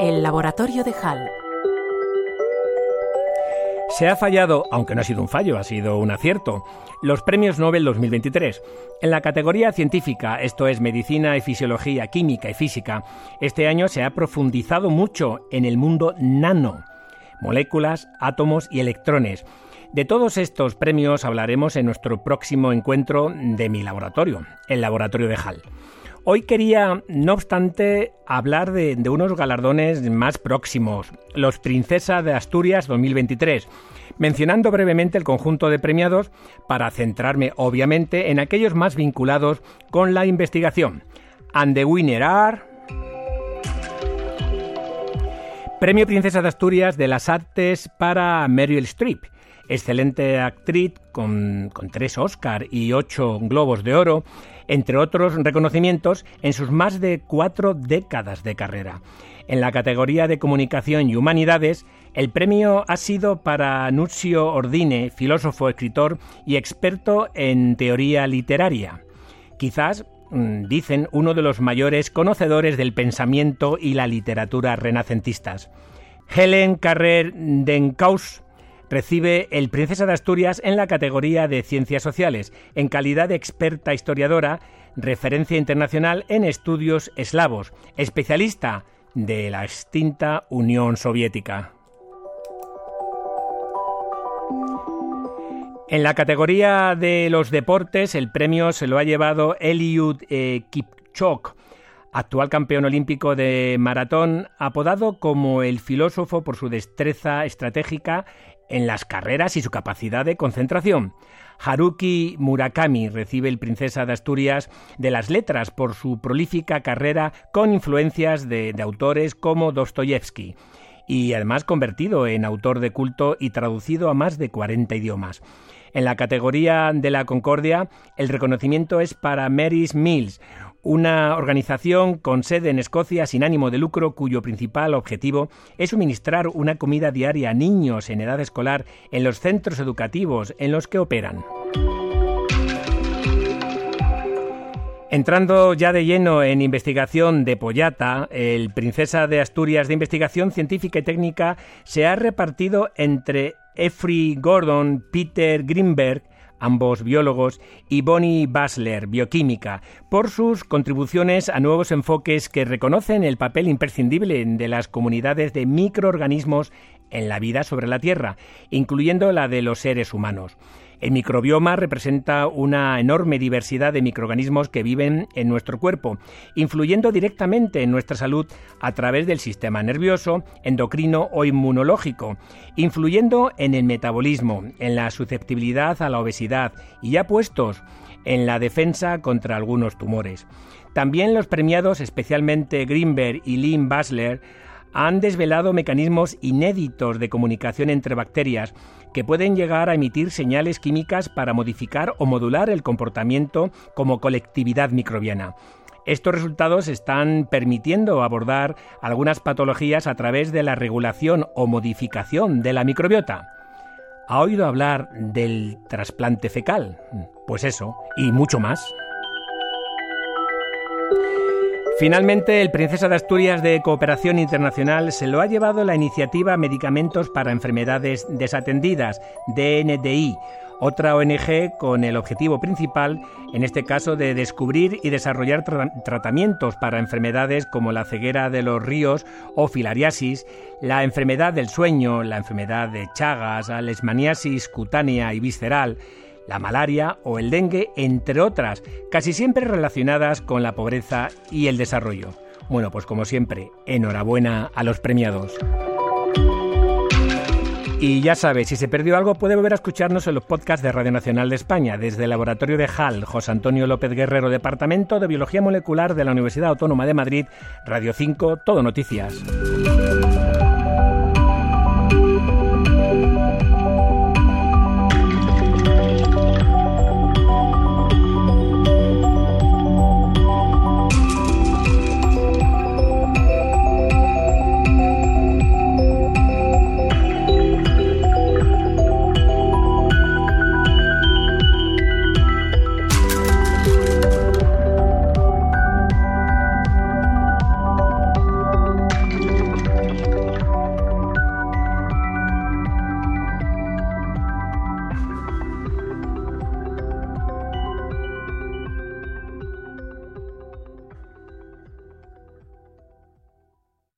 El laboratorio de Hall. Se ha fallado, aunque no ha sido un fallo, ha sido un acierto, los premios Nobel 2023. En la categoría científica, esto es medicina y fisiología, química y física, este año se ha profundizado mucho en el mundo nano, moléculas, átomos y electrones. De todos estos premios hablaremos en nuestro próximo encuentro de mi laboratorio, el laboratorio de Hall. Hoy quería, no obstante, hablar de, unos galardones más próximos, los Princesa de Asturias 2023, mencionando brevemente el conjunto de premiados para centrarme, obviamente, en aquellos más vinculados con la investigación. And the winner are... Premio Princesa de Asturias de las Artes para Meryl Streep. Excelente actriz con, tres Oscar y ocho Globos de Oro, entre otros reconocimientos en sus más de cuatro décadas de carrera. En la categoría de Comunicación y Humanidades, el premio ha sido para Nuzio Ordine, filósofo, escritor y experto en teoría literaria. Quizás, mm, dicen, uno de los mayores conocedores del pensamiento y la literatura renacentistas. Helen Carrer Denkaus recibe el Princesa de Asturias en la categoría de Ciencias Sociales, en calidad de experta historiadora, referencia internacional en estudios eslavos, especialista de la extinta Unión Soviética. En la categoría de los deportes, el premio se lo ha llevado Eliud eh, Kipchok, actual campeón olímpico de maratón, apodado como el filósofo por su destreza estratégica en las carreras y su capacidad de concentración. Haruki Murakami recibe el Princesa de Asturias de las Letras por su prolífica carrera con influencias de, autores como Dostoyevsky y además convertido en autor de culto y traducido a más de 40 idiomas. En la categoría de la Concordia, el reconocimiento es para Mary's Mills, una organización con sede en Escocia sin ánimo de lucro cuyo principal objetivo es suministrar una comida diaria a niños en edad escolar en los centros educativos en los que operan. Entrando ya de lleno en investigación de Pollata, el Princesa de Asturias de Investigación Científica y Técnica se ha repartido entre Effrey Gordon, Peter Greenberg, ambos biólogos, y Bonnie Basler, bioquímica, por sus contribuciones a nuevos enfoques que reconocen el papel imprescindible de las comunidades de microorganismos en la vida sobre la Tierra, incluyendo la de los seres humanos. El microbioma representa una enorme diversidad de microorganismos que viven en nuestro cuerpo, influyendo directamente en nuestra salud a través del sistema nervioso, endocrino o inmunológico, influyendo en el metabolismo, en la susceptibilidad a la obesidad y ya puestos en la defensa contra algunos tumores. También los premiados, especialmente Greenberg y Lynn Basler, han desvelado mecanismos inéditos de comunicación entre bacterias que pueden llegar a emitir señales químicas para modificar o modular el comportamiento como colectividad microbiana. Estos resultados están permitiendo abordar algunas patologías a través de la regulación o modificación de la microbiota. ¿Ha oído hablar del trasplante fecal? Pues eso, y mucho más. Finalmente, el Princesa de Asturias de Cooperación Internacional se lo ha llevado la iniciativa Medicamentos para Enfermedades Desatendidas, DNDI, otra ONG con el objetivo principal, en este caso, de descubrir y desarrollar tratamientos para enfermedades como la ceguera de los ríos o filariasis, la enfermedad del sueño, la enfermedad de Chagas, la lesmaniasis cutánea y visceral, la malaria o el dengue, entre otras, casi siempre relacionadas con la pobreza y el desarrollo. Bueno, pues como siempre, enhorabuena a los premiados. Y ya sabes, si se perdió algo puede volver a escucharnos en los podcasts de Radio Nacional de España, desde el Laboratorio de HAL, José Antonio López Guerrero, Departamento de Biología Molecular de la Universidad Autónoma de Madrid, Radio 5, Todo Noticias.